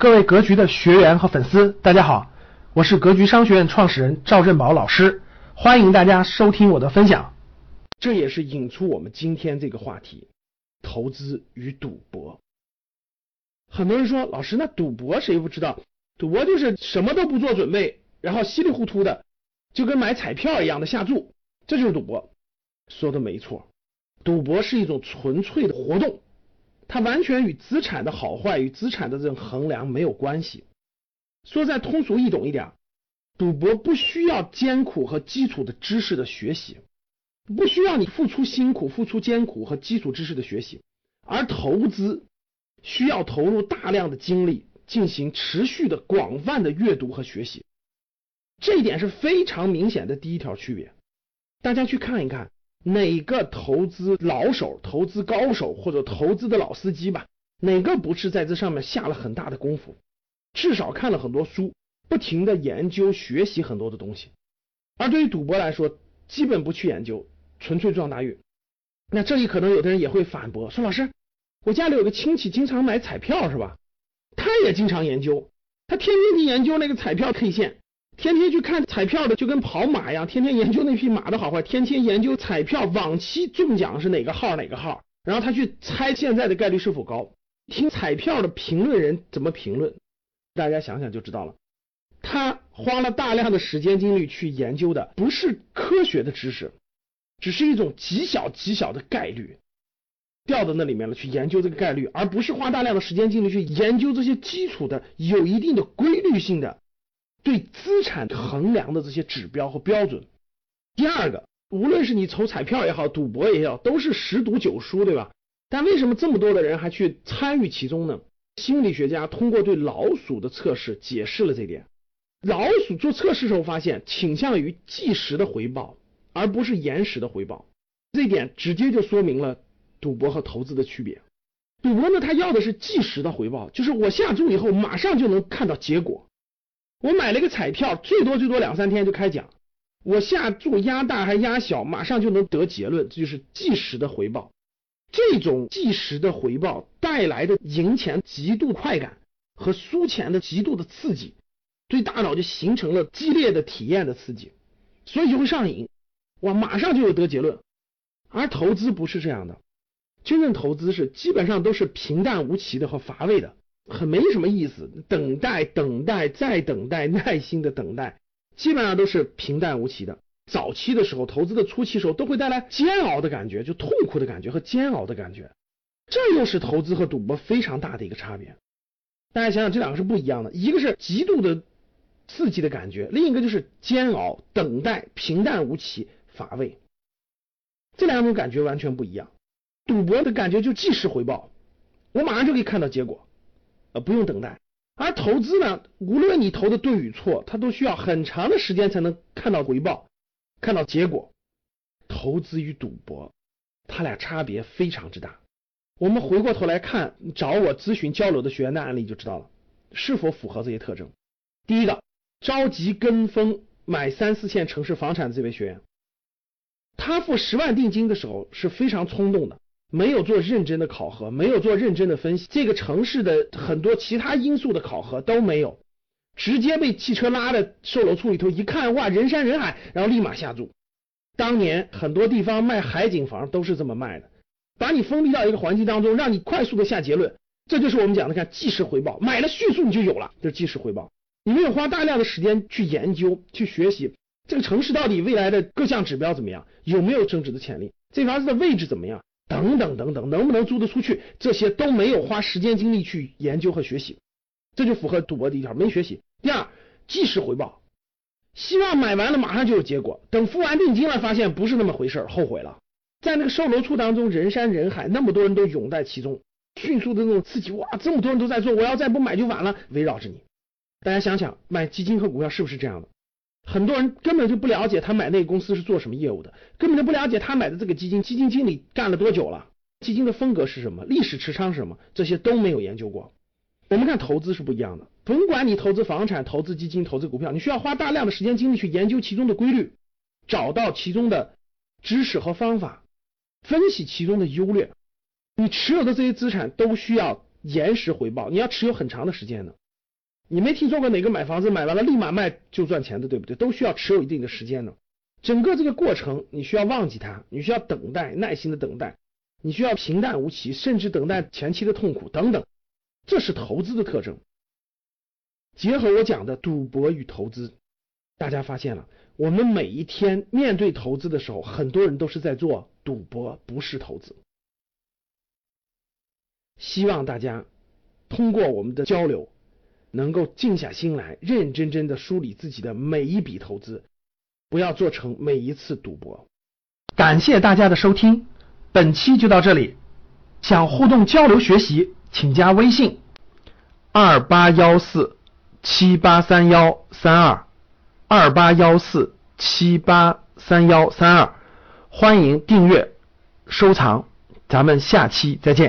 各位格局的学员和粉丝，大家好，我是格局商学院创始人赵振宝老师，欢迎大家收听我的分享。这也是引出我们今天这个话题：投资与赌博。很多人说，老师，那赌博谁不知道？赌博就是什么都不做准备，然后稀里糊涂的，就跟买彩票一样的下注，这就是赌博。说的没错，赌博是一种纯粹的活动。它完全与资产的好坏与资产的这种衡量没有关系。说再通俗易懂一点，赌博不需要艰苦和基础的知识的学习，不需要你付出辛苦、付出艰苦和基础知识的学习，而投资需要投入大量的精力进行持续的广泛的阅读和学习。这一点是非常明显的第一条区别。大家去看一看。哪个投资老手、投资高手或者投资的老司机吧，哪个不是在这上面下了很大的功夫？至少看了很多书，不停的研究学习很多的东西。而对于赌博来说，基本不去研究，纯粹撞大运。那这里可能有的人也会反驳说：“老师，我家里有个亲戚经常买彩票，是吧？他也经常研究，他天天去研究那个彩票 K 线。”天天去看彩票的就跟跑马一样，天天研究那匹马的好坏，天天研究彩票往期中奖是哪个号哪个号，然后他去猜现在的概率是否高，听彩票的评论人怎么评论，大家想想就知道了。他花了大量的时间精力去研究的不是科学的知识，只是一种极小极小的概率掉到那里面了，去研究这个概率，而不是花大量的时间精力去研究这些基础的有一定的规律性的。对资产衡量的这些指标和标准。第二个，无论是你抽彩票也好，赌博也好，都是十赌九输，对吧？但为什么这么多的人还去参与其中呢？心理学家通过对老鼠的测试解释了这点。老鼠做测试时候发现，倾向于即时的回报，而不是延时的回报。这一点直接就说明了赌博和投资的区别。赌博呢，它要的是即时的回报，就是我下注以后马上就能看到结果。我买了一个彩票，最多最多两三天就开奖。我下注压大还压小，马上就能得结论，这就是即时的回报。这种即时的回报带来的赢钱极度快感和输钱的极度的刺激，对大脑就形成了激烈的体验的刺激，所以就会上瘾。哇，马上就有得结论。而投资不是这样的，真正投资是基本上都是平淡无奇的和乏味的。很没什么意思，等待，等待，再等待，耐心的等待，基本上都是平淡无奇的。早期的时候，投资的初期时候，都会带来煎熬的感觉，就痛苦的感觉和煎熬的感觉。这又是投资和赌博非常大的一个差别。大家想想，这两个是不一样的，一个是极度的刺激的感觉，另一个就是煎熬、等待、平淡无奇、乏味。这两种感觉完全不一样。赌博的感觉就即时回报，我马上就可以看到结果。呃，不用等待，而投资呢，无论你投的对与错，它都需要很长的时间才能看到回报，看到结果。投资与赌博，它俩差别非常之大。我们回过头来看，找我咨询交流的学员的案例就知道了，是否符合这些特征。第一个，着急跟风买三四线城市房产的这位学员，他付十万定金的时候是非常冲动的。没有做认真的考核，没有做认真的分析，这个城市的很多其他因素的考核都没有，直接被汽车拉的售楼处里头一看，哇，人山人海，然后立马下注。当年很多地方卖海景房都是这么卖的，把你封闭到一个环境当中，让你快速的下结论，这就是我们讲的看即时回报，买了迅速你就有了，这是即时回报。你没有花大量的时间去研究、去学习这个城市到底未来的各项指标怎么样，有没有增值的潜力，这房子的位置怎么样？等等等等，能不能租得出去？这些都没有花时间精力去研究和学习，这就符合赌博第一条，没学习。第二，即时回报，希望买完了马上就有结果，等付完定金了，发现不是那么回事，后悔了。在那个售楼处当中，人山人海，那么多人都涌在其中，迅速的那种刺激，哇，这么多人都在做，我要再不买就晚了，围绕着你。大家想想，买基金和股票是不是这样的？很多人根本就不了解他买那个公司是做什么业务的，根本就不了解他买的这个基金，基金经理干了多久了，基金的风格是什么，历史持仓是什么，这些都没有研究过。我们看投资是不一样的，甭管你投资房产、投资基金、投资股票，你需要花大量的时间精力去研究其中的规律，找到其中的知识和方法，分析其中的优劣。你持有的这些资产都需要延时回报，你要持有很长的时间的。你没听说过哪个买房子买完了立马卖就赚钱的，对不对？都需要持有一定的时间的。整个这个过程，你需要忘记它，你需要等待，耐心的等待，你需要平淡无奇，甚至等待前期的痛苦等等。这是投资的特征。结合我讲的赌博与投资，大家发现了，我们每一天面对投资的时候，很多人都是在做赌博，不是投资。希望大家通过我们的交流，能够静下心来，认认真真的梳理自己的每一笔投资，不要做成每一次赌博。感谢大家的收听，本期就到这里。想互动交流学习，请加微信二八幺四七八三幺三二二八幺四七八三幺三二，欢迎订阅收藏，咱们下期再见。